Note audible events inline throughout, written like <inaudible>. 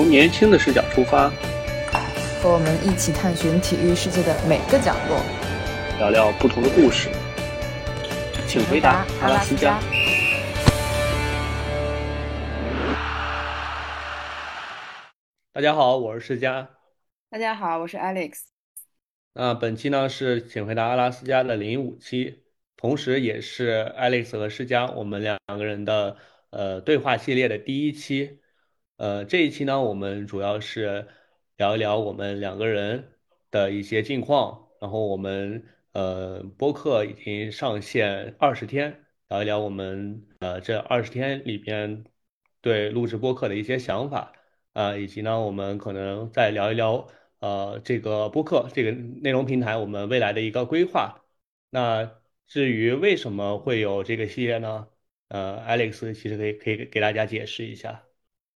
从年轻的视角出发，和我们一起探寻体育世界的每个角落，聊聊不同的故事。请回答阿拉斯加。大家好，我是世嘉。大家好，我是 Alex。那本期呢是请回答阿拉斯加的零五期，同时也是 Alex 和世嘉我们两个人的呃对话系列的第一期。呃，这一期呢，我们主要是聊一聊我们两个人的一些近况，然后我们呃播客已经上线二十天，聊一聊我们呃这二十天里边对录制播客的一些想法啊，以及呢，我们可能再聊一聊。呃，这个播客这个内容平台，我们未来的一个规划。那至于为什么会有这个系列呢？呃，Alex 其实可以可以给大家解释一下。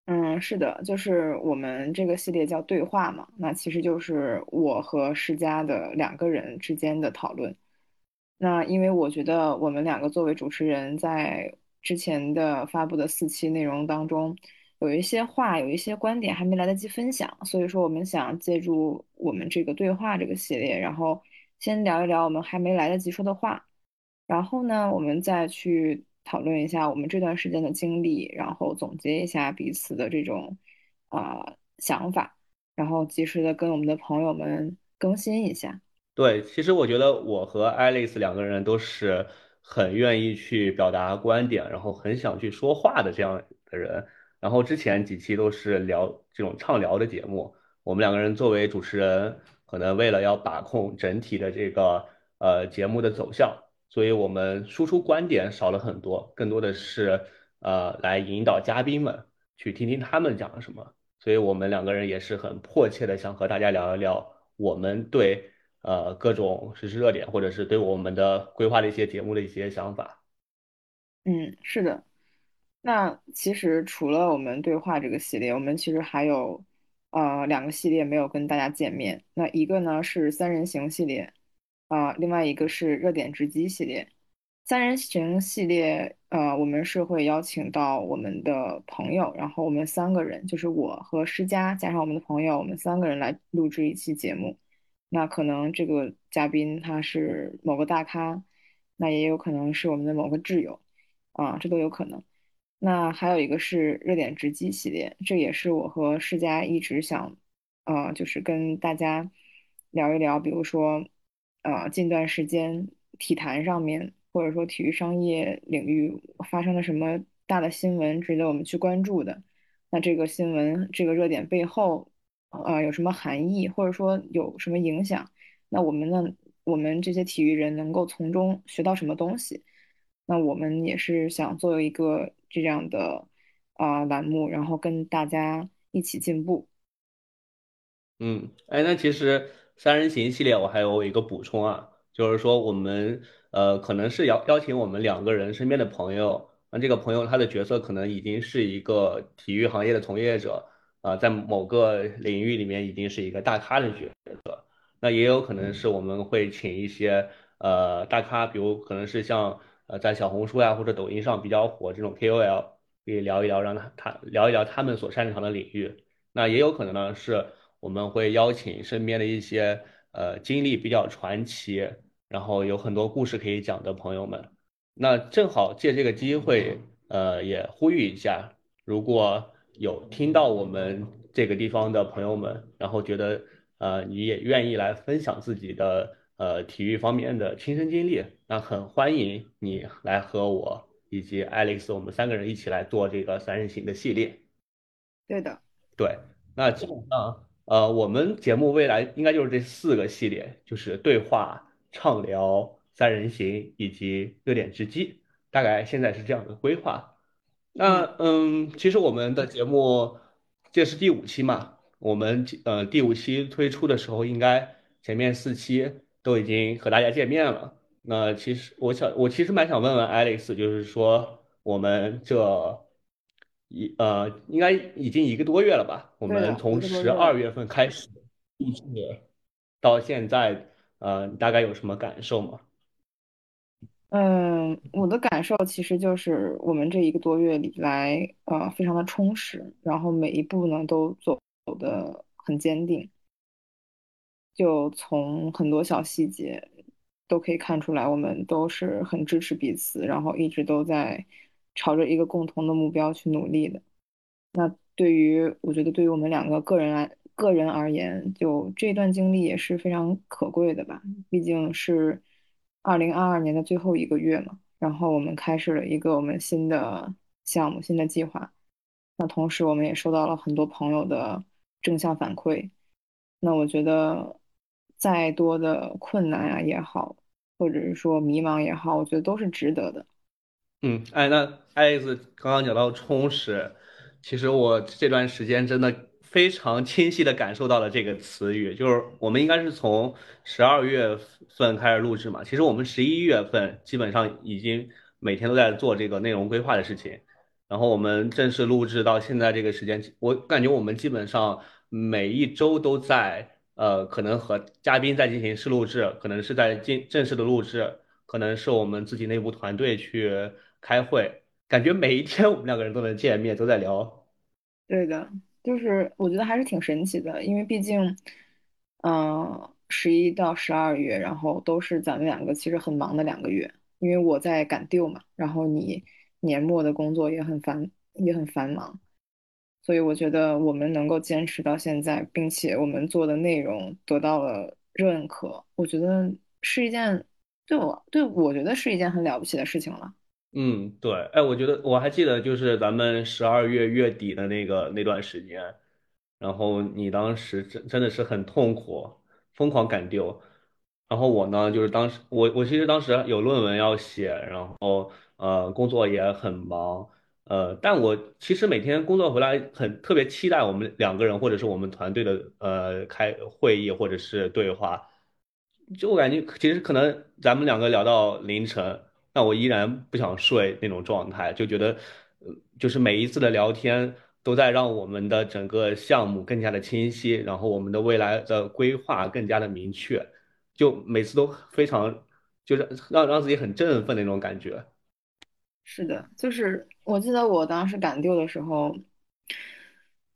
嗯，是的，就是我们这个系列叫对话嘛，那其实就是我和世嘉的两个人之间的讨论。那因为我觉得我们两个作为主持人，在之前的发布的四期内容当中。有一些话，有一些观点还没来得及分享，所以说我们想借助我们这个对话这个系列，然后先聊一聊我们还没来得及说的话，然后呢，我们再去讨论一下我们这段时间的经历，然后总结一下彼此的这种啊想法，然后及时的跟我们的朋友们更新一下。对，其实我觉得我和 Alice 两个人都是很愿意去表达观点，然后很想去说话的这样的人。然后之前几期都是聊这种畅聊的节目，我们两个人作为主持人，可能为了要把控整体的这个呃节目的走向，所以我们输出观点少了很多，更多的是呃来引导嘉宾们去听听他们讲了什么。所以我们两个人也是很迫切的想和大家聊一聊我们对呃各种时事热点，或者是对我们的规划的一些节目的一些想法。嗯，是的。那其实除了我们对话这个系列，我们其实还有呃两个系列没有跟大家见面。那一个呢是三人行系列，啊，另外一个是热点直击系列。三人行系列，呃，我们是会邀请到我们的朋友，然后我们三个人，就是我和施佳加上我们的朋友，我们三个人来录制一期节目。那可能这个嘉宾他是某个大咖，那也有可能是我们的某个挚友，啊，这都有可能。那还有一个是热点直击系列，这也是我和施佳一直想，呃，就是跟大家聊一聊，比如说，呃，近段时间体坛上面或者说体育商业领域发生了什么大的新闻值得我们去关注的，那这个新闻这个热点背后，呃，有什么含义，或者说有什么影响？那我们呢，我们这些体育人能够从中学到什么东西？那我们也是想作为一个。这样的啊栏目，然后跟大家一起进步。嗯，哎，那其实三人行系列我还有一个补充啊，就是说我们呃可能是邀邀请我们两个人身边的朋友，那这个朋友他的角色可能已经是一个体育行业的从业者啊，在某个领域里面已经是一个大咖的角色。那也有可能是我们会请一些呃大咖，比如可能是像。呃，在小红书呀或者抖音上比较火这种 KOL，可以聊一聊，让他他聊一聊他们所擅长的领域。那也有可能呢，是我们会邀请身边的一些呃经历比较传奇，然后有很多故事可以讲的朋友们。那正好借这个机会，呃，也呼吁一下，如果有听到我们这个地方的朋友们，然后觉得呃你也愿意来分享自己的。呃，体育方面的亲身经历，那很欢迎你来和我以及 Alex，我们三个人一起来做这个三人行的系列。对的，对，那基本上，呃，我们节目未来应该就是这四个系列，就是对话、畅聊、三人行以及热点直击，大概现在是这样的规划。那，嗯，其实我们的节目这是第五期嘛，我们呃第五期推出的时候，应该前面四期。都已经和大家见面了。那其实我想，我其实蛮想问问 Alex，就是说我们这一呃，应该已经一个多月了吧？我们从十二月份开始录制到现在，呃，大概有什么感受吗？嗯，我的感受其实就是我们这一个多月里来，呃，非常的充实，然后每一步呢都走走得很坚定，就从很多小细节都可以看出来，我们都是很支持彼此，然后一直都在朝着一个共同的目标去努力的。那对于我觉得对于我们两个个人来个人而言，就这段经历也是非常可贵的吧。毕竟是二零二二年的最后一个月嘛，然后我们开始了一个我们新的项目、新的计划。那同时我们也收到了很多朋友的正向反馈。那我觉得再多的困难啊也好，或者是说迷茫也好，我觉得都是值得的。嗯，哎，那爱丽丝刚刚讲到充实，其实我这段时间真的非常清晰的感受到了这个词语，就是我们应该是从十二月份开始录制嘛，其实我们十一月份基本上已经每天都在做这个内容规划的事情，然后我们正式录制到现在这个时间，我感觉我们基本上每一周都在呃，可能和嘉宾在进行试录制，可能是在进正式的录制。可能是我们自己内部团队去开会，感觉每一天我们两个人都能见面，都在聊。对的，就是我觉得还是挺神奇的，因为毕竟，嗯，十一到十二月，然后都是咱们两个其实很忙的两个月，因为我在赶 due 嘛，然后你年末的工作也很繁也很繁忙，所以我觉得我们能够坚持到现在，并且我们做的内容得到了认可，我觉得是一件对我对我觉得是一件很了不起的事情了。嗯，对，哎，我觉得我还记得，就是咱们十二月月底的那个那段时间，然后你当时真真的是很痛苦，疯狂赶丢，然后我呢，就是当时我我其实当时有论文要写，然后呃工作也很忙，呃，但我其实每天工作回来很特别期待我们两个人或者是我们团队的呃开会议或者是对话，就我感觉其实可能咱们两个聊到凌晨。那我依然不想睡那种状态，就觉得，呃，就是每一次的聊天都在让我们的整个项目更加的清晰，然后我们的未来的规划更加的明确，就每次都非常，就是让让自己很振奋的那种感觉。是的，就是我记得我当时赶丢的时候，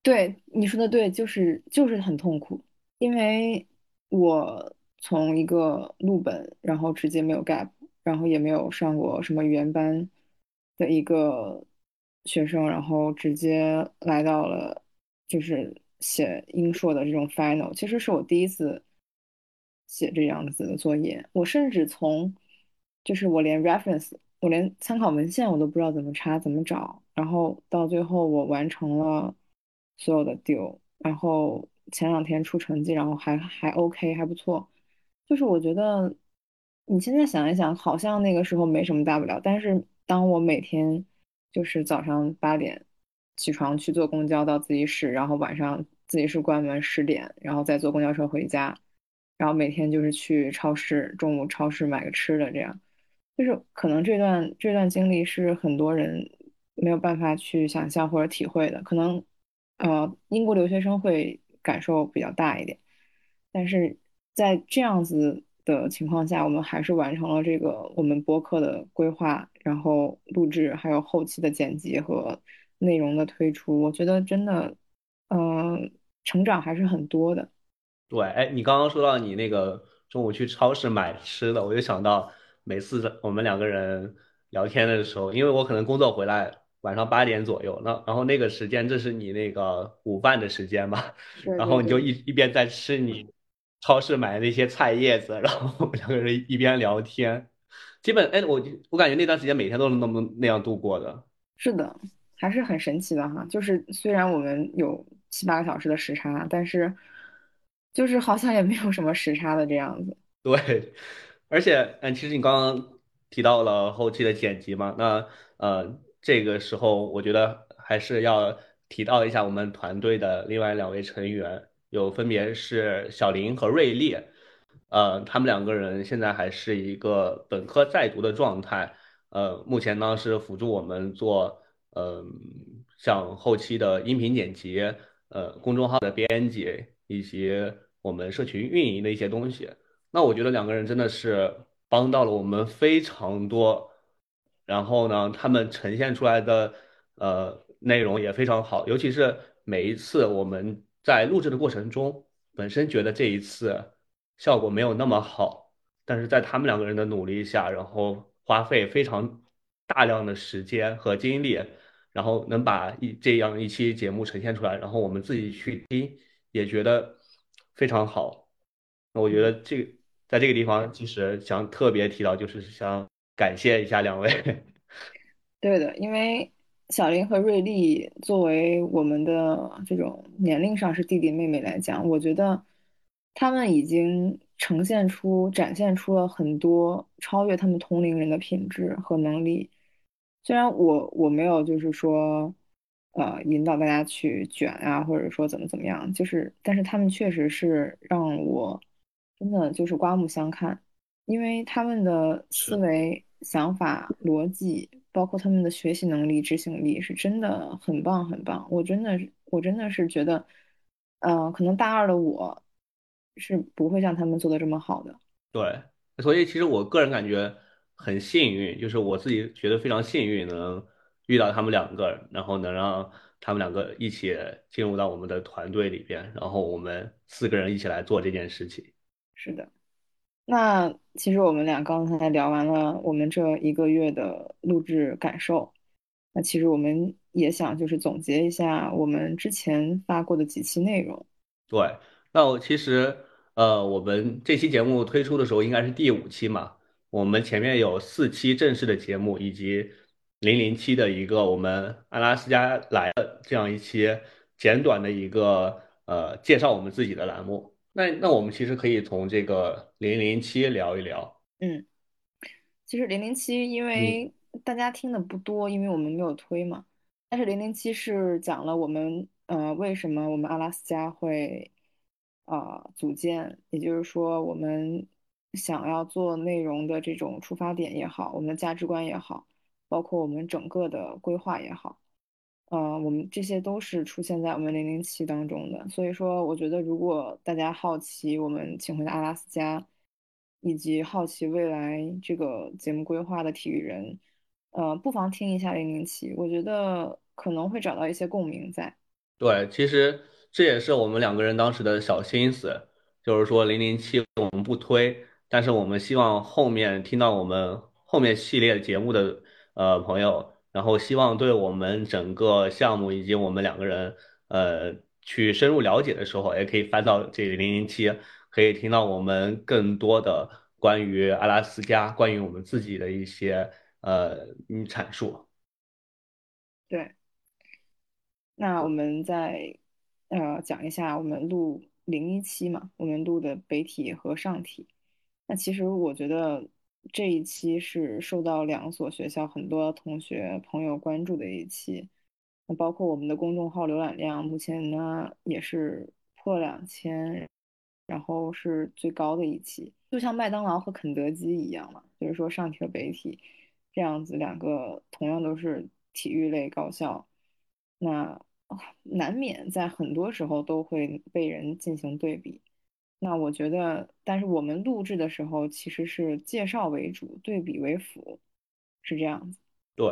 对你说的对，就是就是很痛苦，因为我从一个录本，然后直接没有 gap，然后也没有上过什么语言班的一个学生，然后直接来到了就是写英硕的这种 final，其实是我第一次写这样子的作业，我甚至从就是我连 reference。我连参考文献我都不知道怎么查怎么找，然后到最后我完成了所有的 due，然后前两天出成绩，然后还还 OK 还不错，就是我觉得你现在想一想，好像那个时候没什么大不了，但是当我每天就是早上八点起床去坐公交到自习室，然后晚上自习室关门十点，然后再坐公交车回家，然后每天就是去超市，中午超市买个吃的这样。就是可能这段这段经历是很多人没有办法去想象或者体会的，可能呃英国留学生会感受比较大一点，但是在这样子的情况下，我们还是完成了这个我们播客的规划，然后录制，还有后期的剪辑和内容的推出，我觉得真的，嗯、成长还是很多的。对，哎，你刚刚说到你那个中午去超市买吃的，我就想到每次在我们两个人聊天的时候，因为我可能工作回来晚上八点左右，那然后那个时间这是你那个午饭的时间嘛，然后你就。一一边在吃你超市买的那些菜叶子，然后我们两个人一边聊天，基本哎，我我感觉那段时间每天都是那么那样度过的。是的，还是很神奇的哈。就是虽然我们有七八个小时的时差，但是就是好像也没有什么时差的这样子。<laughs> 对，而且，嗯，其实你刚刚提到了后期的剪辑嘛，那呃，这个时候我觉得还是要提到一下我们团队的另外两位成员，有分别是小林和瑞丽，呃，他们两个人现在还是一个本科在读的状态，呃，目前呢是辅助我们做，嗯、像后期的音频剪辑，呃，公众号的编辑以及我们社群运营的一些东西。那我觉得两个人真的是。帮到了我们非常多。然后呢，他们呈现出来的呃内容也非常好，尤其是每一次我们在录制的过程中，本身觉得这一次效果没有那么好，但是在他们两个人的努力下，然后花费非常大量的时间和精力，然后能把一这样一期节目呈现出来，然后我们自己去听，也觉得非常好。那我觉得这个在这个地方，其实想特别提到，就是想感谢一下两位。<laughs> 对的，因为小林和瑞丽作为我们的这种年龄上是弟弟妹妹来讲，我觉得他们已经呈现出、展现出了很多超越他们同龄人的品质和能力。虽然我我没有就是说，呃，引导大家去卷啊，或者说怎么怎么样，就是，但是他们确实是让我真的就是刮目相看。因为他们的思。维、想法、逻辑，包括他们的学习能力、执行力，是真的很棒很棒。我真的是，我真的是觉得，呃，可能大二的我是不会像他们做的这么好的。对，所以其实我个人感觉很幸运，就是我自己觉得非常幸运，能遇到他们两个，然后能让他们两个一起进入到我们的团队里边，然后我们四个人一起来做这件事情。是的，那其实我们俩刚才聊完了我们这一个月的录制感受，那其实我们也想就是总结一下我们之前发过的几期内容。对，那我其实呃，我们这期节目推出的时候应该是第五期嘛，我们前面有四期正式的节目，以及零零七的一个我们阿拉斯加来的这样一期简短的一个呃介绍我们自己的栏目。那那我们其实可以从这个零零七聊一聊。嗯。其实零零七，因嗯，为大家听的不多，因为我们没有推嘛。但是零零七是讲了我们呃为什么我们阿拉斯加会呃组建，也就是说我们想要做内容的这种出发点也好，我们的价值观也好，包括我们整个的规划也好。呃，我们这些都是出现在我们零零七当中的，所以说我觉得如果大家好奇我们请回的阿拉斯加，以及好奇未来这个节目规划的体育人，呃，不妨听一下零零七，我觉得可能会找到一些共鸣在。对，其实这也是我们两个人当时的小心思，就是说零零七我们不推，但是我们希望后面听到我们后面系列节目的呃朋友，然后希望对我们整个项目以及我们两个人呃去深入了解的时候，也可以翻到这个零零七，可以听到我们更多的关于阿拉斯加，关于我们自己的一些呃嗯阐述。对。那我们再呃讲一下我们录零一期嘛，我们录的北体和上体。那其实我觉得这一期是受到两所学校很多同学朋友关注的一期。那包括我们的公众号浏览量，目前呢也是破两千，然后是最高的一期。就像麦当劳和肯德基一样嘛，就是说上体和北体这样子两个同样都是体育类高校。那难免在很多时候都会被人进行对比。那我觉得，但是我们录制的时候其实是介绍为主，对比为辅，是这样子。对，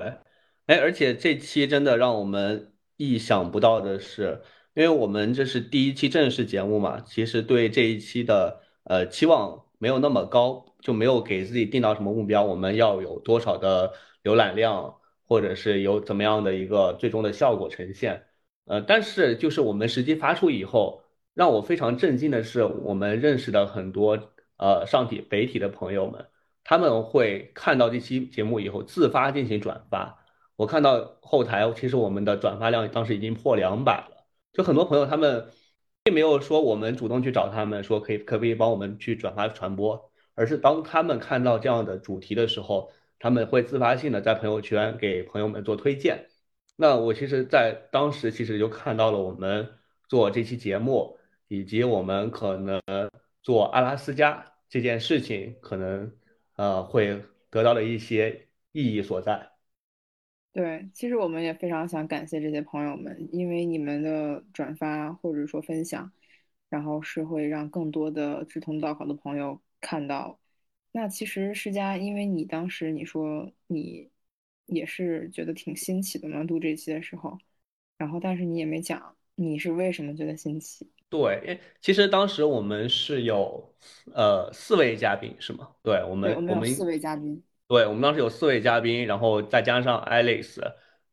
哎，而且这期真的让我们意想不到的是，因为我们这是第一期正式节目嘛，其实对这一期的呃期望没有那么高，就没有给自己定到什么目标，我们要有多少的浏览量，或者是有怎么样的一个最终的效果呈现。呃，但是就是我们实际发出以后，让我非常震惊的是，我们认识的很多呃上体、北体的朋友们。他们会看到这期节目以后自发进行转发。我看到后台，其实我们的转发量当时已经破两百了。就很多朋友他们并没有说我们主动去找他们说可以可不可以帮我们去转发传播，而是当他们看到这样的主题的时候，他们会自发性的在朋友圈给朋友们做推荐。那我其实，在当时其实就看到了我们做这期节目，以及我们可能做阿拉斯加这件事情，可能呃会得到的一些意义所在。对，其实我们也非常想感谢这些朋友们，因为你们的转发或者说分享，然后是会让更多的志同道合的朋友看到，那其实施佳，因为你当时你说你也是觉得挺新奇的嘛，录这期的时候，然后但是你也没讲你是为什么觉得新奇。对，诶其实当时我们是有呃四位嘉宾是吗？对，我们我们们四位嘉宾。对，我们当时有四位嘉宾，然后再加上 Alex，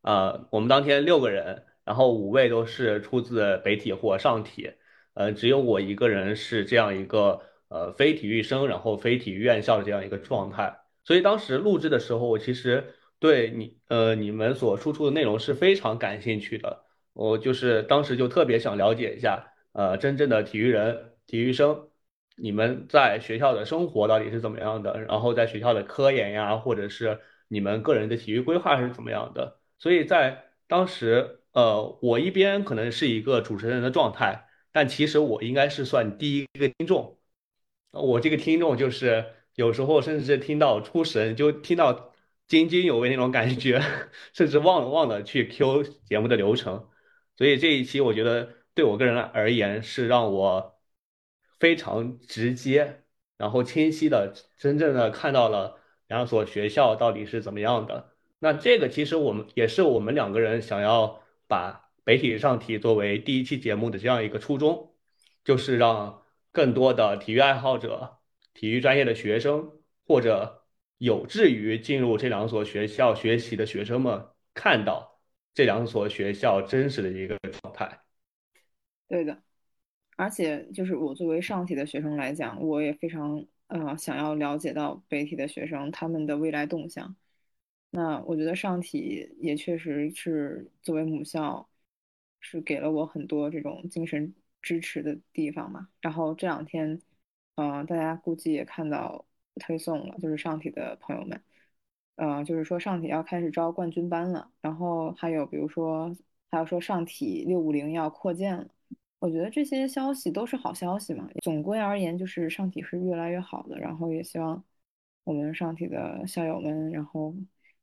呃，我们当天六个人，然后五位都是出自北体或上体，呃，只有我一个人是这样一个呃非体育生，然后非体育院校的这样一个状态。所以当时录制的时候，我其实对你呃你们所输出的内容是非常感兴趣的，我就是当时就特别想了解一下，呃，真正的体育人、体育生。你们在学校的生活到底是怎么样的？然后在学校的科研呀，或者是你们个人的体育规划是怎么样的？所以在当时，呃，我一边可能是一个主持人的状态，但其实我应该是算第一个听众。我这个听众就是有时候甚至听到出神，就听到津津有味那种感觉，<laughs> 甚至忘了忘了去 Q 节目的流程。所以这一期我觉得对我个人而言是让我非常直接，然后清晰的、真正的看到了两所学校到底是怎么样的。那这个其实我们也是我们两个人想要把北体上体作为第一期节目的这样一个初衷，就是让更多的体育爱好者、体育专业的学生或者有志于进入这两所学校学习的学生们看到这两所学校真实的一个状态。对的。而且就是我作为上体的学生来讲，我也非常呃想要了解到北体的学生他们的未来动向。那我觉得上体也确实是作为母校，是给了我很多这种精神支持的地方嘛。然后这两天，嗯、大家估计也看到推送了，就是上体的朋友们，呃，就是说上体要开始招冠军班了，然后还有比如说还有说上体六五零要扩建了。我觉得这些消息都是好消息嘛。总归而言，就是上体是越来越好的，然后也希望我们上体的校友们，然后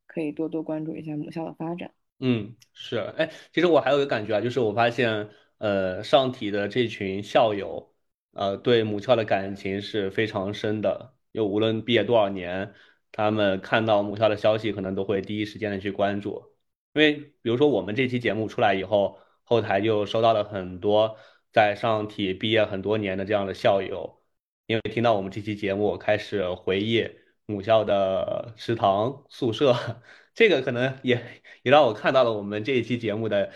可以多多关注一下母校的发展。嗯，是，哎，其实我还有一个感觉啊，就是我发现，呃，上体的这群校友，呃，对母校的感情是非常深的。就无论毕业多少年，他们看到母校的消息，可能都会第一时间的去关注。因为比如说我们这期节目出来以后，后台就收到了很多在上体毕业很多年的这样的校友，因为听到我们这期节目，开始回忆母校的食堂、宿舍。<laughs> 这个可能也也让我看到了我们这一期节目的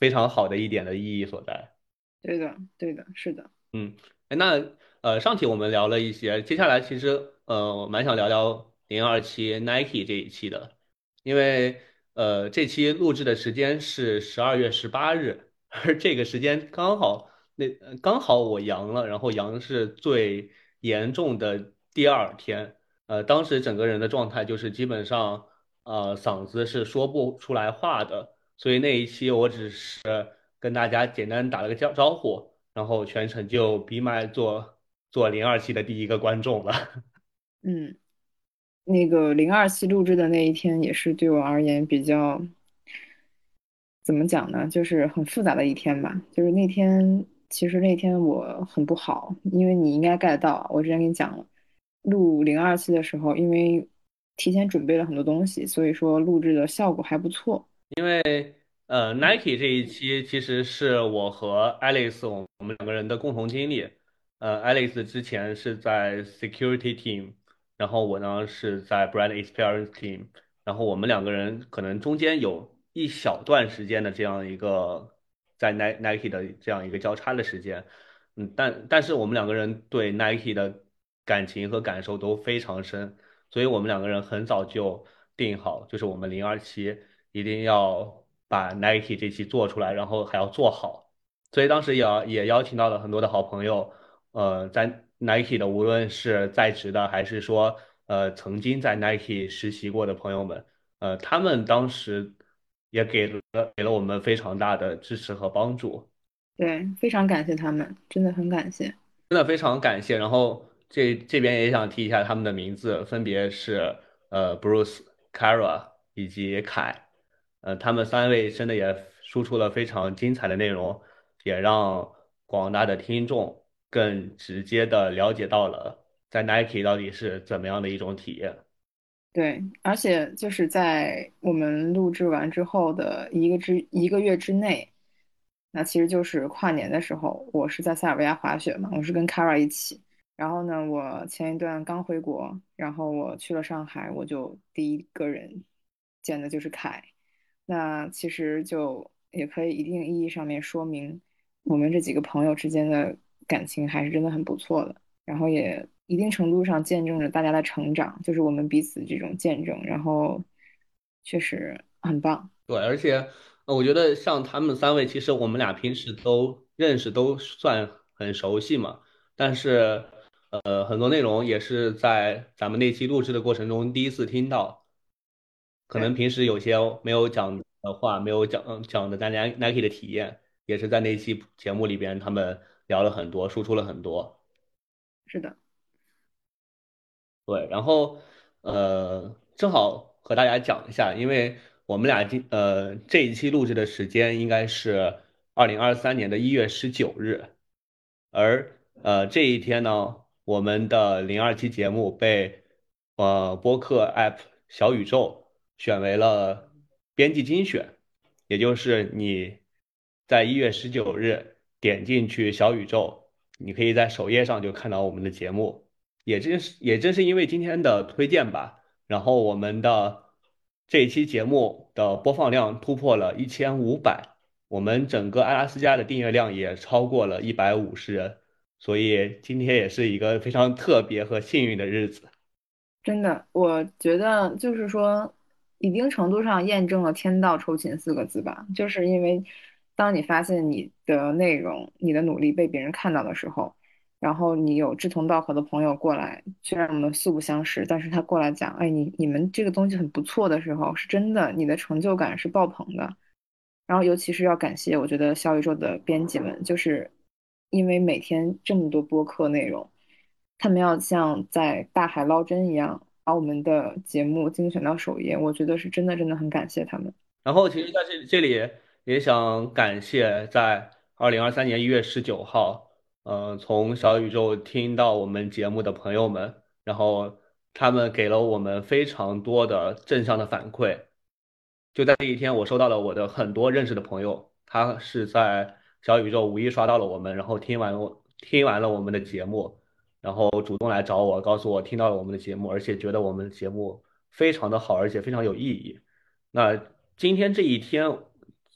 非常好的一点的意义所在。对的，对的，是的。嗯，哎那呃上体我们聊了一些，接下来其实呃我蛮想聊聊零二七 Nike 这一期的，因为呃这期录制的时间是十二月十八日，而这个时间刚好那刚好我阳了，然后阳是最严重的第二天，呃当时整个人的状态就是基本上呃嗓子是说不出来话的，所以那一期我只是跟大家简单打了个招招呼。然后全程就闭麦做做零二期的第一个观众了。<laughs> 嗯，那个零二期录制的那一天，也是对我而言比较怎么讲呢？就是很复杂的一天吧。就是那天，其实那天我很不好，因为你应该 get 到，我之前跟你讲了，录零二期的时候，因为提前准备了很多东西，所以说录制的效果还不错。因为呃，Nike 这一期其实是我和 Alex 我我们两个人的共同经历。呃，Alex 之前是在 Security Team，然后我呢是在 Brand Experience Team，然后我们两个人可能中间有一小段时间的这样一个在 Ni- Nike 的这样一个交叉的时间。嗯，但但是我们两个人对 Nike 的感情和感受都非常深，所以我们两个人很早就定好，就是我们零二七一定要把 Nike 这期做出来，然后还要做好。所以当时也也邀请到了很多的好朋友，呃，在 Nike 的，无论是在职的，还是说呃曾经在 Nike 实习过的朋友们，呃，他们当时也给了给了我们非常大的支持和帮助。对，非常感谢他们，真的很感谢。真的非常感谢。然后这这边也想提一下他们的名字，分别是呃 Bruce、Kara 以及凯，呃，他们三位真的也输出了非常精彩的内容，也让广大的听众更直接的了解到了在 Nike 到底是怎么样的一种体验。对，而且就是在我们录制完之后的一个之一个月之内，那其实就是跨年的时候，我是在塞尔维亚滑雪嘛，我是跟 Kara 一起。然后呢，我前一段刚回国，然后我去了上海，我就第一个人见的就是凯。那其实就也可以一定意义上面说明，我们这几个朋友之间的感情还是真的很不错的。然后也一定程度上见证着大家的成长，就是我们彼此这种见证，然后确实很棒。对，而且呃我觉得像他们三位，其实我们俩平时都认识，都算很熟悉嘛。但是呃，很多内容也是在咱们那期录制的过程中第一次听到，可，能平时有些没有讲的话，没有讲讲的大家 Nike 的体验，也是在那期节目里边他们聊了很多，输出了很多。是的，对，然后呃，正好和大家讲一下，因为我们俩今呃这一期录制的时间应该是二零二三年的一月十九日，而呃这一天呢，我们的零二期节目被呃播客 App 小宇宙选为了编辑精选，也就是你在一月十九日点进去小宇宙，你可以在首页上就看到我们的节目。也正是也正是因为今天的推荐吧，然后我们的这一期节目的播放量突破了一千五百，我们整个阿拉斯加的订阅量也超过了一百五十人，所以今天也是一个非常特别和幸运的日子。真的，我觉得就是说，一定程度上验证了“天道酬勤”四个字吧。就是因为，当你发现你的内容、你的努力被别人看到的时候，然后你有志同道合的朋友过来，虽然我们素不相识，但是他过来讲，哎，你你们这个东西很不错的时候，是真的，你的成就感是爆棚的。然后，尤其是要感谢，我觉得小宇宙的编辑们，就是因为每天这么多播客内容。他们要像在大海捞针一样，把我们的节目精选到首页，我觉得是真的真的很感谢他们。然后其实在这这里也想感谢在二零二三年一月十九号，呃，从小宇宙听到我们节目的朋友们，然后他们给了我们非常多的正向的反馈。就在这一天，我收到了我的很多认识的朋友，他是在小宇宙无意刷到了我们，然后听完我听完了我们的节目，然后主动来找我，告诉我听到了我们的节目，而且觉得我们的节目非常的好，而且非常有意义。那今天这一天，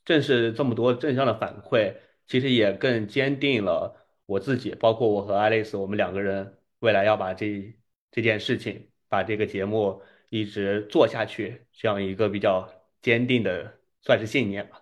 正是这么多正向的反馈，其实也更坚定了我自己，包括我和爱丽丝，我们两个人未来要把这这件事情，把这个节目一直做下去，这样一个比较坚定的，算是信念吧。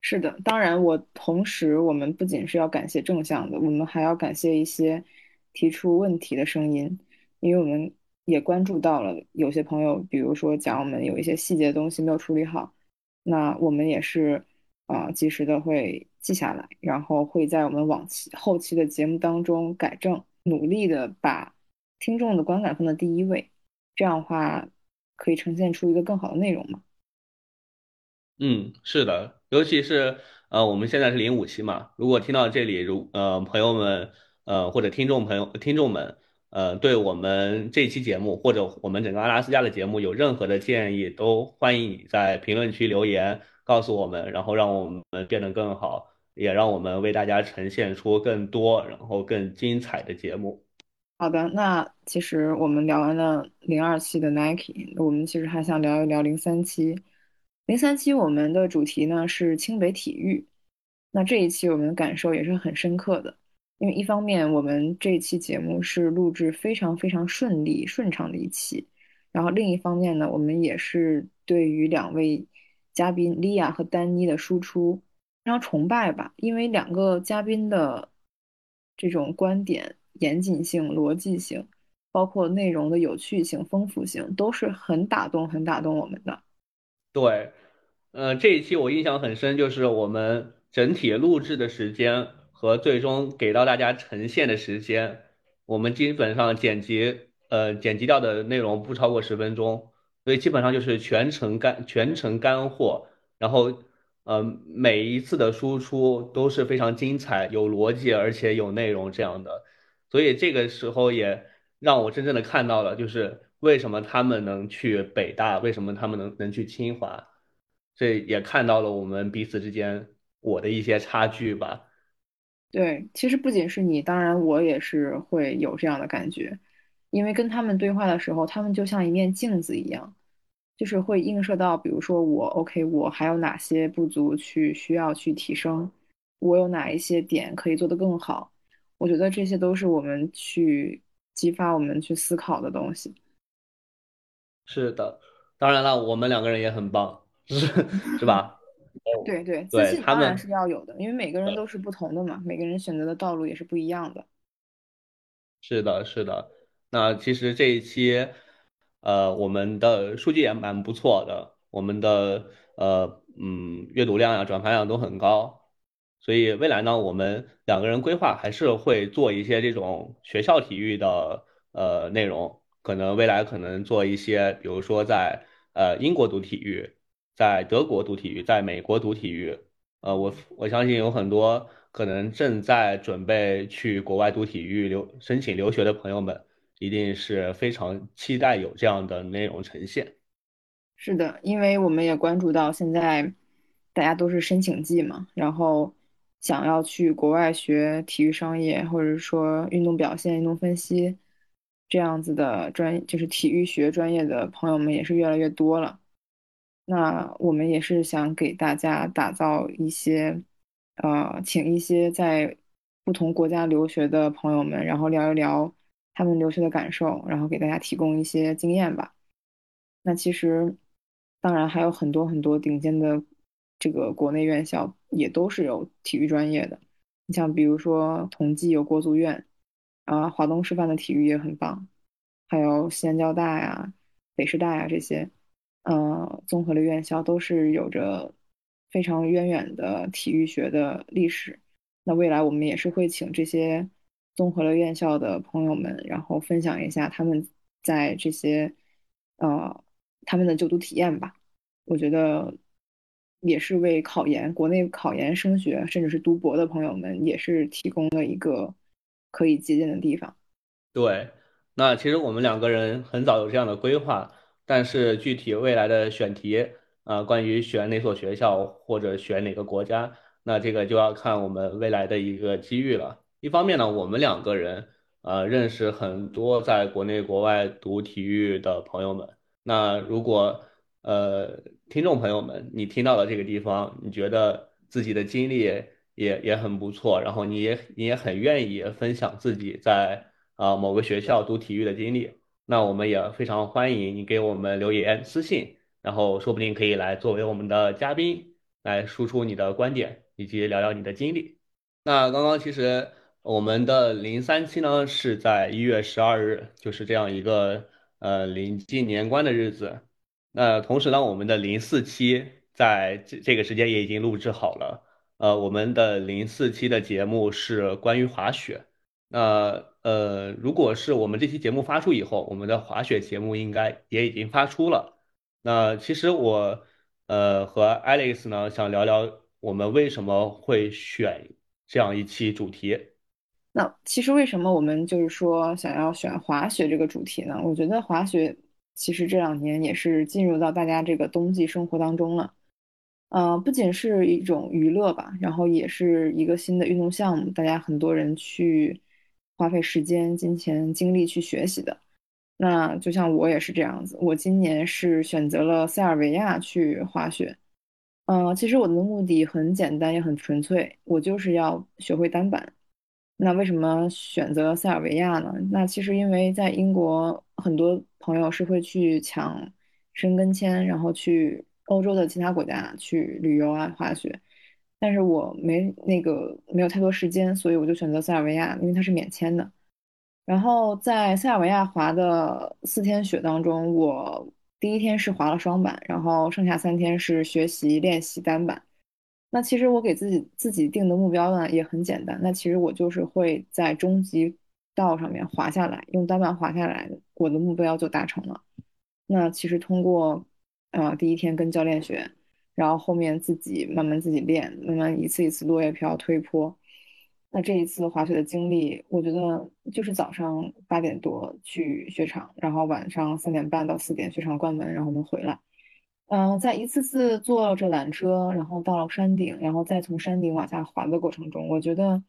是的，当然，我同时我们不仅是要感谢正向的，我们还要感谢一些提出问题的声音，因为我们也关注到了有些朋友，比如说讲我们有一些细节的东西没有处理好，那我们也是啊、及时的会记下来，然后会在我们往期后期的节目当中改正，努力的把听众的观感放在第一位，这样的话可以呈现出一个更好的内容嘛。嗯，是的，尤其是呃，我们现在是零五期嘛，如果听到这里，如呃朋友们呃或者听众朋友听众们呃对我们这期节目或者我们整个阿拉斯加的节目有任何的建议，都欢迎你在评论区留言告诉我们，然后让我们变得更好，也让我们为大家呈现出更多然后更精彩的节目。好的，那其实我们聊完了零二期的 Nike，我们其实还想聊一聊零三期。零三期我们的主题呢是清北体育，那这一期我们的感受也是很深刻的，因为一方面我们这期节目是录制非常非常顺利顺畅的一期，然后另一方面呢，我们也是对于两位嘉宾莉亚和丹妮的输出非常崇拜吧，因为两个嘉宾的这种观点、严谨性、逻辑性，包括内容的有趣性、丰富性，都是很打动、很打动我们的。对，呃，这一期我印象很深，就是我们整体录制的时间和最终给到大家呈现的时间，我们基本上剪辑，呃，剪辑掉的内容不超过十分钟，所以基本上就是全程干全程干货，然后，呃，每一次的输出都是非常精彩、有逻辑而且有内容这样的，所以这个时候也让我真正的看到了，就是为什么他们能去北大，为什么他们能能去清华，这也看到了我们彼此之间我的一些差距吧。对，其实不仅是你，当然我也是会有这样的感觉，因为跟他们对话的时候，他们就像一面镜子一样，就是会映射到，比如说我，OK，我还有哪些不足去需要去提升，我有哪一些点可以做得更好，我觉得这些都是我们去激发我们去思考的东西。是的，当然了，我们两个人也很棒，是 <laughs> 是吧？哦，对对，自对信当然是。要有的，因为每个人都是不同的嘛，每个人选择的道路也是不一样的。是的，是的。那其实这一期，呃，我们的数据也蛮不错的，我们的呃嗯阅读量呀、转发量都很高。所以未来呢，我们两个人规划还是会做一些这种学校体育的呃内容，可能未来可能做一些，比如说在呃英国读体育，在德国读体育，在美国读体育。呃，我我相信有很多可能正在准备去国外读体育留申请留学的朋友们，一定是非常期待有这样的内容呈现。是的，因为我们也关注到现在大家都是申请季嘛，然后想要去国外学体育商业，或者说运动表现、运动分析这样子的专，就是体育学专业的朋友们也是越来越多了。那我们也是想给大家打造一些，呃，请一些在不同国家留学的朋友们，然后聊一聊他们留学的感受，然后给大家提供一些经验吧。那其实，当然还有很多很多顶尖的这个国内院校也都是有体育专业的。你像比如说同济有国足院，啊，华东师范的体育也很棒，还有西安交大呀、北师大呀这些，呃，综合类院校都是有着非常渊远的体育学的历史。那未来我们也是会请这些综合类院校的朋友们，然后分享一下他们在这些呃他们的就读体验吧。我觉得也是为考研、国内考研升学，甚至是读博的朋友们，也是提供了一个可以借鉴的地方。对，那其实我们两个人很早有这样的规划，但是具体未来的选题，啊、关于选哪所学校或者选哪个国家，那这个就要看我们未来的一个机遇了。一方面呢，我们两个人呃认识很多在国内国外读体育的朋友们，那如果呃听众朋友们你听到了这个地方，你觉得自己的经历也也很不错，然后你也你也很愿意分享自己在。啊、某个学校读体育的经历，那我们也非常欢迎你给我们留言私信，然后说不定可以来作为我们的嘉宾，来输出你的观点以及聊聊你的经历。那刚刚其实我们的零三期呢是在一月十二日，就是这样一个呃临近年关的日子。那同时呢，我们的零四期在这这个时间也已经录制好了。呃，我们的零四期的节目是关于滑雪。那呃，如果是我们这期节目发出以后，我们的滑雪节目应该也已经发出了。那其实我呃和 Alex 呢想聊聊我们为什么会选这样一期主题。那其实为什么我们就是说想要选滑雪这个主题呢？我觉得滑雪其实这两年也是进入到大家这个冬季生活当中了。呃，不仅是一种娱乐吧，然后也是一个新的运动项目，大家很多人去花费时间、金钱、精力去学习的。那就像我也是这样子，我今年是选择了塞尔维亚去滑雪。呃，其实我的目的很简单，也很纯粹，我就是要学会单板。那为什么选择塞尔维亚呢？那其实因为在英国，很多朋友是会去抢申根签，然后去欧洲的其他国家去旅游啊、滑雪。但是我没那个没有太多时间，所以我就选择塞尔维亚，因为它是免签的。然后在塞尔维亚滑的四天雪当中，我第一天是滑了双板，然后剩下三天是学习练习单板。那其实我给自己自己定的目标呢也很简单，那其实我就是会在终极道上面滑下来，用单板滑下来，我的目标就达成了。那其实通过呃第一天跟教练学，然后后面自己慢慢自己练，慢慢一次一次落叶飘推坡。那这一次滑雪的经历，我觉得就是早上八点多去雪场，然后晚上三点半到四点雪场关门，然后我们回来。嗯、在一次次坐着缆车，然后到了山顶，然后再从山顶往下滑的过程中，我觉得，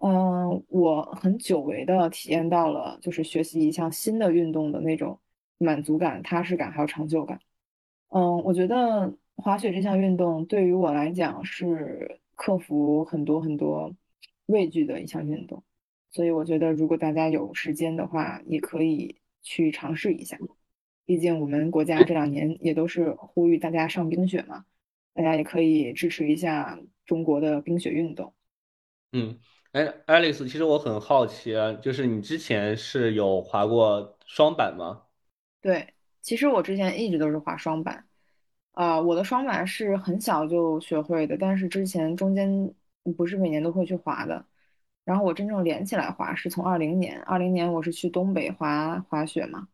嗯、我很久违的体验到了就是学习一项新的运动的那种满足感、踏实感还有成就感。嗯，我觉得滑雪这项运动对于我来讲是克服很多很多畏惧的一项运动，所以我觉得如果大家有时间的话，也可以去尝试一下。毕竟我们国家这两年也都是呼吁大家上冰雪嘛，大家也可以支持一下中国的冰雪运动。嗯，哎，Alex，其实我很好奇啊，就是你之前是有滑过双板吗？对，其实我之前一直都是滑双板，啊、我的双板是很小就学会的，但是之前中间不是每年都会去滑的。然后我真正连起来滑是从二零年，二零年我是去东北滑滑雪嘛，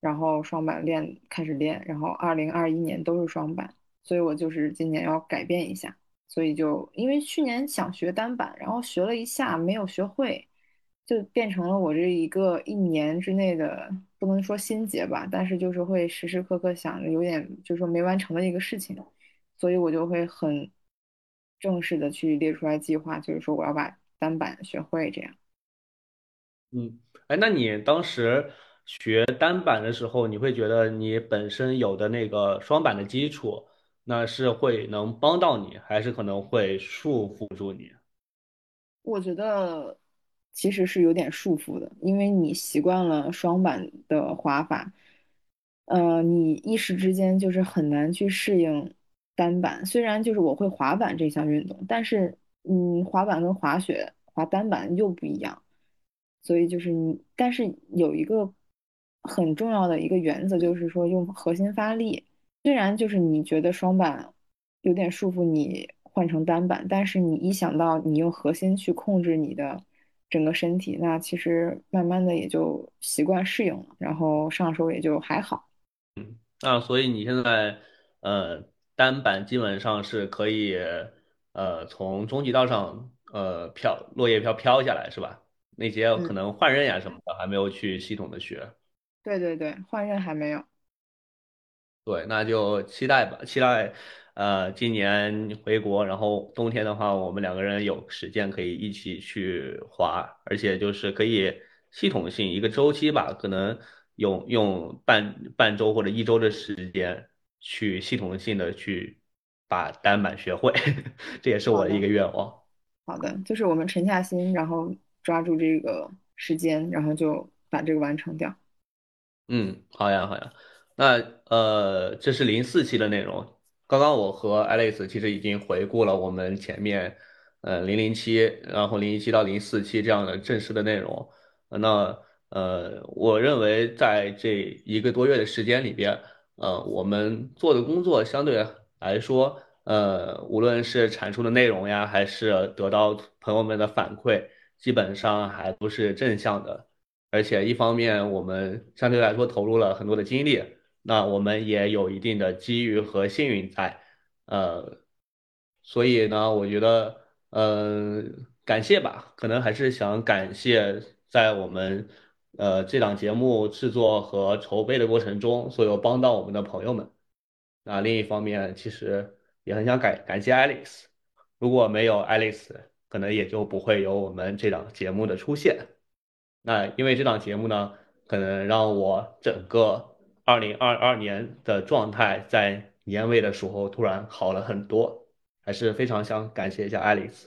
然后双板练开始练，然后二零二一年都是双板，所以我就是今年要改变一下，所以就因为去年想学单板，然后学了一下没有学会，就变成了我这一个一年之内的不能说心结吧，但是就是会时时刻刻想着有点就是说没完成的一个事情，所以我就会很正式的去列出来计划，就是说我要把单板学会这样。嗯，哎，那你当时学单板的时候，你会觉得你本身有的那个双板的基础，那是会能帮到你，还是可能会束缚住你？我觉得其实是有点束缚的，因为你习惯了双板的滑法，呃，你一时之间就是很难去适应单板。虽然就是我会滑板这项运动，但是嗯，滑板跟滑雪滑单板又不一样。所以就是你，但是有一个很重要的一个原则，就是说用核心发力。虽然就是你觉得双板有点束缚你换成单板，但是你一想到你用核心去控制你的整个身体，那其实慢慢的也就习惯适应了，然后上手也就还好。嗯，那，所以你现在呃单板基本上是可以呃从中级道上呃飘落叶飘飘下来是吧？那些可嗯，能换刃呀什么的还没有去系统的学。对对对，换刃还没有。对，那就期待吧，期待，呃，今年回国，然后冬天的话，我们两个人有时间可以一起去滑，而且就是可以系统性一个周期吧，可能用用半半周或者一周的时间去系统性的去把单板学会，<laughs> 这也是我的一个，愿望。好的，就是我们沉下心，然后抓住这个时间，然后就把这个完成掉。嗯，好呀，好呀。那呃，这是零四期的内容。刚刚我和 Alex 其实已经回顾了我们前面呃零零七，然后零一七到零四七这样的正式的内容。那呃，我认为在这一个多月的时间里边，呃，我们做的工作相对来说，呃，无论是产出的内容呀，还是得到朋友们的反馈，基本上还都是正向的。而且一方面我们相对来说投入了很多的精力，那我们也有一定的机遇和幸运在，呃，所以呢，我觉得，嗯、感谢吧，可能还是想感谢在我们呃这档节目制作和筹备的过程中所有帮到我们的朋友们。那另一方面，其实也很想感感谢 Alice，如果没有 Alice，可能也就不会有我们这档节目的出现。那因为这档节目呢，可能让我整个二零二二年的状态在年尾的时候突然好了很多，还是非常想感谢一下 Alex。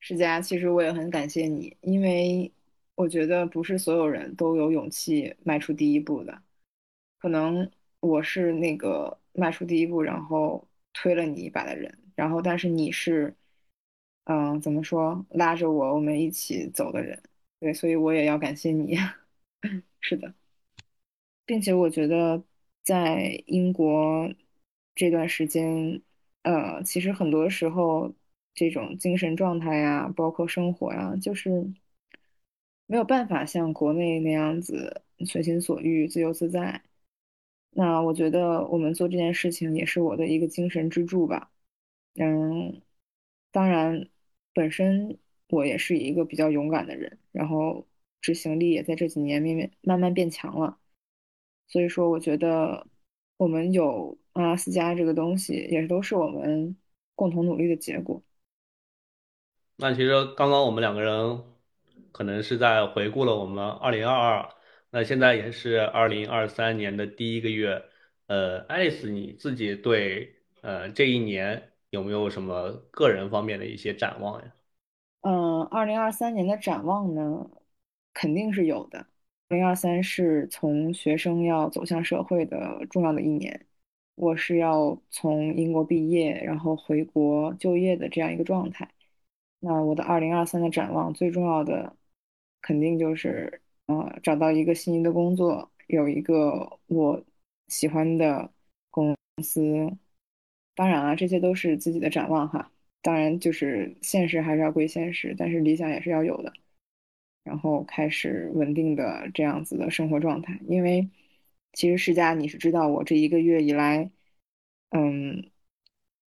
世佳，其实我也很感谢你，因为我觉得不是所有人都有勇气迈出第一步的。可能我是那个迈出第一步，然后推了你一把的人，然后但是你是，嗯，怎么说，拉着我我们一起走的人。对，所以我也要感谢你。<laughs> 是的。并且我觉得在英国这段时间，呃，其实很多时候这种精神状态呀，包括生活呀，就是没有办法像国内那样子随心所欲、自由自在。那我觉得我们做这件事情也是我的一个精神支柱吧。嗯，当然，本身。我也是一个比较勇敢的人，然后执行力也在这几年慢慢慢慢变强了。所以说，我觉得我们有阿拉斯加这个东西，也都是我们共同努力的结果。那其实刚刚我们两个人可能是在回顾了我们二零二二，那现在也是二零二三年的第一个月。呃，爱丽丝，你自己对呃这一年有没有什么个人方面的一些展望呀？嗯，二零二三年的展望呢，肯定是有的。二零二三是从学生要走向社会的重要的一年，我是要从英国毕业，然后回国就业的这样一个状态。那我的二零二三的展望，最重要的肯定就是，呃，找到一个心仪的工作，有一个我喜欢的公司。当然了，这些都是自己的展望哈。当然，就是现实还是要归现实，但是理想也是要有的。然后开始稳定的这样子的生活状态，因为其实世家你是知道，我这一个月以来，嗯，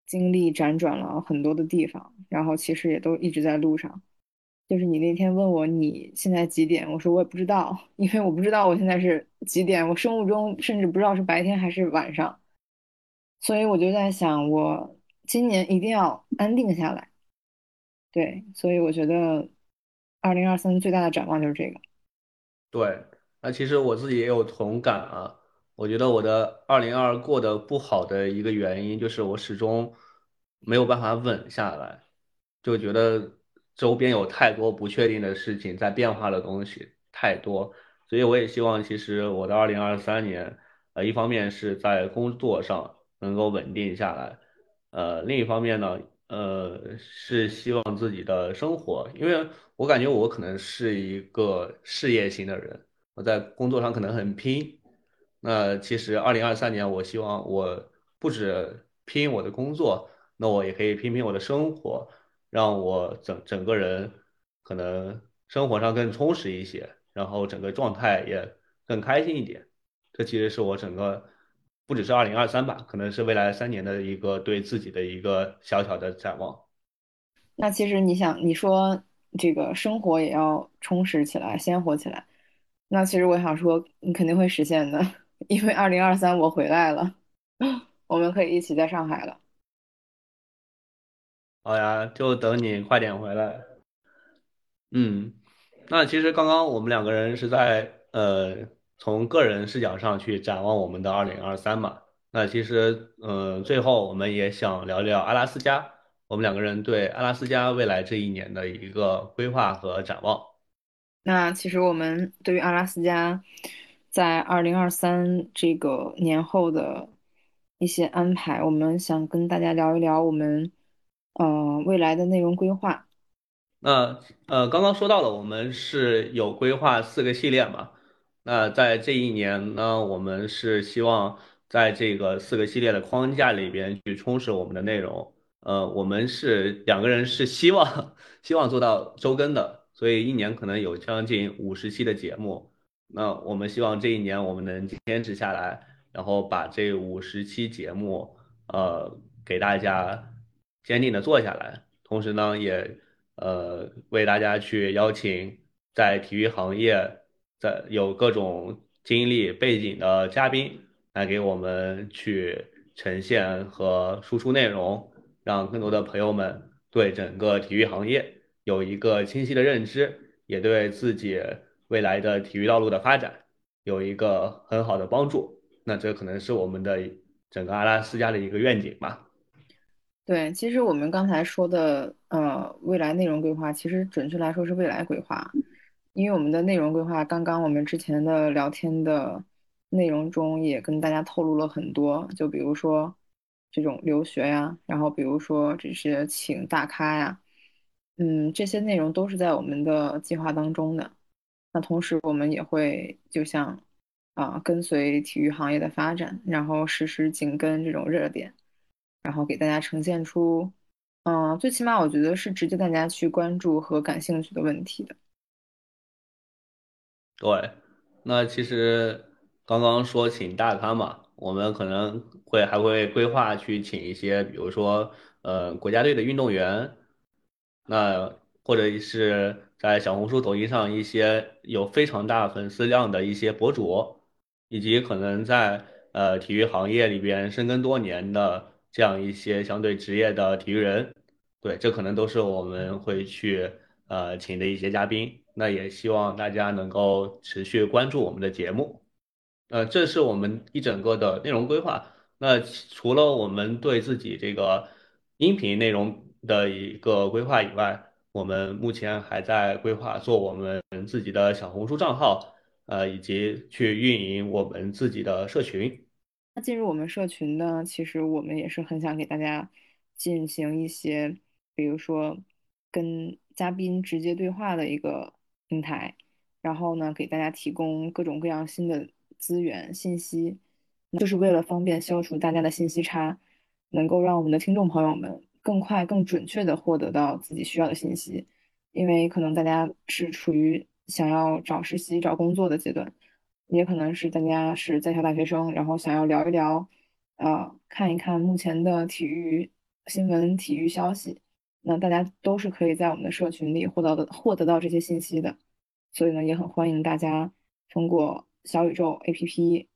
经历辗转了很多的地方，然后其实也都一直在路上。就是你那天问我你现在几点，我说我也不知道，<laughs> 因为我不知道我现在是几点，我生物钟甚至不知道是白天还是晚上，所以我就在想，我今年一定要安定下来。对，所以我觉得二零二三最大的展望就是这个。对，那其实我自己也有同感啊。我觉得我的二零二过得不好的一个原因，就是我始终没有办法稳下来，就觉得周边有太多不确定的事情在变化的东西太多，所以我也希望，其实我的二零二三年，呃，一方面是在工作上能够稳定下来，呃，另一方面呢。呃，是希望自己的生活，因为我感觉我可能是一个事业型的人，我在工作上可能很拼。那其实二零二三年，我希望我不止拼我的工作，那我也可以拼拼我的生活，让我整整个人可能生活上更充实一些，然后整个状态也更开心一点。这其实是我整个。不只是二零二三吧，可能是未来三年的一个对自己的一个小小的展望。那其实你想，你说这个生活也要充实起来、鲜活起来，那其实我想说，你肯定会实现的，<laughs> 因为二零二三我回来了，我们可以一起在上海了。好呀，就等你快点回来。嗯，那其实刚刚我们两个人是在呃从个人视角上去展望我们的二零二三嘛。那其实呃最后我们也想聊聊阿拉斯加，我们两个人对阿拉斯加未来这一年的一个规划和展望。那其实我们对于阿拉斯加在二零二三这个年后的一些安排，我们想跟大家聊一聊我们呃未来的内容规划。那呃，刚刚说到了，我们是有规划四个系列嘛？那在这一年呢，我们是希望在这个四个系列的框架里边去充实我们的内容。呃，我们是两个人是希望希望做到周更的，所以一年可能有将近五十期的节目。那我们希望这一年我们能坚持下来，然后把这五十期节目呃给大家坚定的做下来，同时呢也。呃，为大家去邀请在体育行业在有各种经历背景的嘉宾来给我们去呈现和输出内容，让更多的朋友们对整个体育行业有一个清晰的认知，也对自己未来的体育道路的发展有一个很好的帮助。那这可能是我们的整个阿拉斯加的一个愿景吧。对，其实我们刚才说的，呃，未来内容规划，其实准确来说是未来规划，因为我们的内容规划，刚刚我们之前的聊天的内容中也跟大家透露了很多，就比如说这种留学呀，然后比如说这些请大咖呀，嗯，这些内容都是在我们的计划当中的。那同时我们也会就像啊，跟随体育行业的发展，然后实时紧跟这种热点。然后给大家呈现出，嗯，最起码我觉得是值得大家去关注和感兴趣的问题的。对，那其实刚刚说请大咖嘛，我们可能会还会规划去请一些，比如说呃国家队的运动员，那或者是在小红书、抖音上一些有非常大粉丝量的一些博主，以及可能在呃体育行业里边深耕多年的这样一些相对职业的体育人，对，这可能都是我们会去呃请的一些嘉宾。那也希望大家能够持续关注我们的节目。呃，这是我们一整个的内容规划。那除了我们对自己这个音频内容的一个规划以外，我们目前还在规划做我们自己的小红书账号，呃，以及去运营我们自己的社群。那进入我们社群呢，其实我们也是很想给大家进行一些，比如说跟嘉宾直接对话的一个平台，然后呢，给大家提供各种各样新的资源信息，就是为了方便消除大家的信息差，能够让我们的听众朋友们更快、更准确的获得到自己需要的信息，因为可能大家是处于想要找实习、找工作的阶段。也可能是大家是在校大学生，然后想要聊一聊，呃，看一看目前的体育新闻、体育消息，那大家都是可以在我们的社群里获得的获得到这些信息的，所以呢，也很欢迎大家通过小宇宙 APP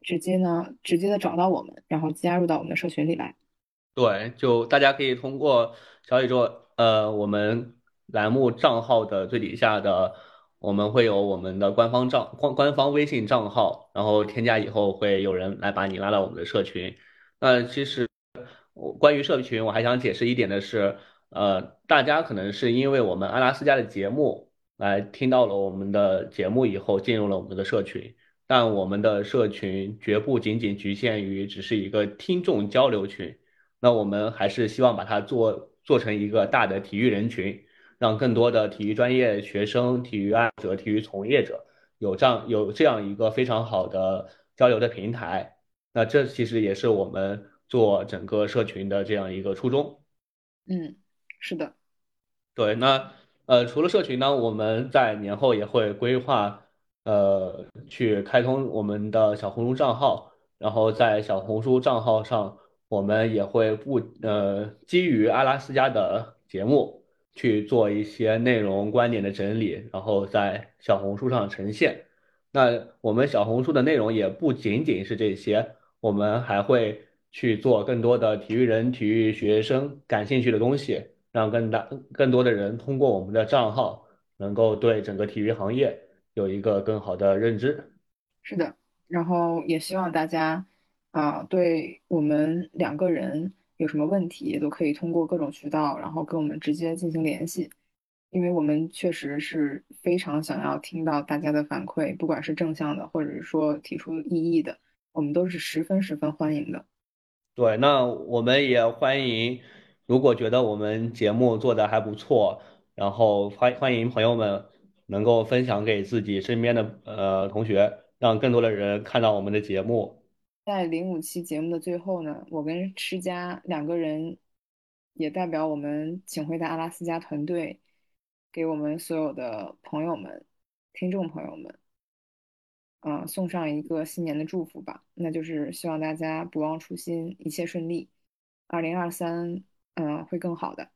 直接呢直接的找到我们，然后加入到我们的社群里来。对，就大家可以通过小宇宙，呃，我们栏目账号的最底下的。我们会有我们的官方账官官方微信账号，然后添加以后会有人来把你拉到我们的社群。那其实我关于社群，我还想解释一点的是，呃，大家可能是因为我们阿拉斯加的节目来听到了我们的节目以后进入了我们的社群，但我们的社群绝不仅仅局限于只是一个听众交流群，那我们还是希望把它做做成一个大的体育人群。让更多的体育专业学生、体育爱好者、体育从业者有这样有这样一个非常好的交流的平台，那这其实也是我们做整个社群的这样一个初衷。嗯，是的，对。那呃，除了社群呢，我们在年后也会规划呃去开通我们的小红书账号，然后在小红书账号上，我们也会不呃基于阿拉斯加的节目。去做一些内容观点的整理，然后在小红书上呈现。那我们小红书的内容也不仅仅是这些，我们还会去做更多的体育人、体育学生感兴趣的东西，让更大、更多的人通过我们的账号，能够对整个体育行业有一个更好的认知。是的，然后也希望大家啊，对我们两个人。有什么问题也都可以通过各种渠道，然后跟我们直接进行联系，因为我们确实是非常想要听到大家的反馈，不管是正向的，或者是说提出异议的，我们都是十分十分欢迎的。对，那我们也欢迎，如果觉得我们节目做的还不错，然后欢欢迎朋友们能够分享给自己身边的呃同学，让更多的人看到我们的节目。在零五期节目的最后呢，我跟施佳两个人也代表我们请回答阿拉斯加团队，给我们所有的朋友们、听众朋友们，嗯，送上一个新年的祝福吧。那就是希望大家不忘初心，一切顺利，二零二三，嗯，会更好的。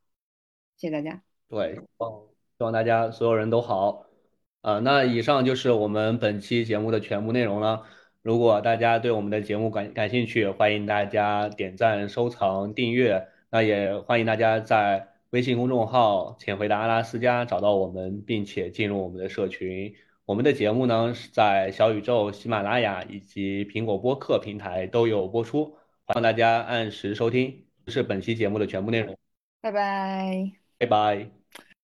谢谢大家。对，希望大家所有人都好。啊，那以上就是我们本期节目的全部内容了。如果大家对我们的节目感感兴趣，欢迎大家点赞、收藏、订阅。那也欢迎大家在微信公众号“请回答阿拉斯加”找到我们，并且进入我们的社群。我们的节目呢是在小宇宙、喜马拉雅以及苹果播客平台都有播出，欢迎大家按时收听。这是本期节目的全部内容。拜拜。拜拜。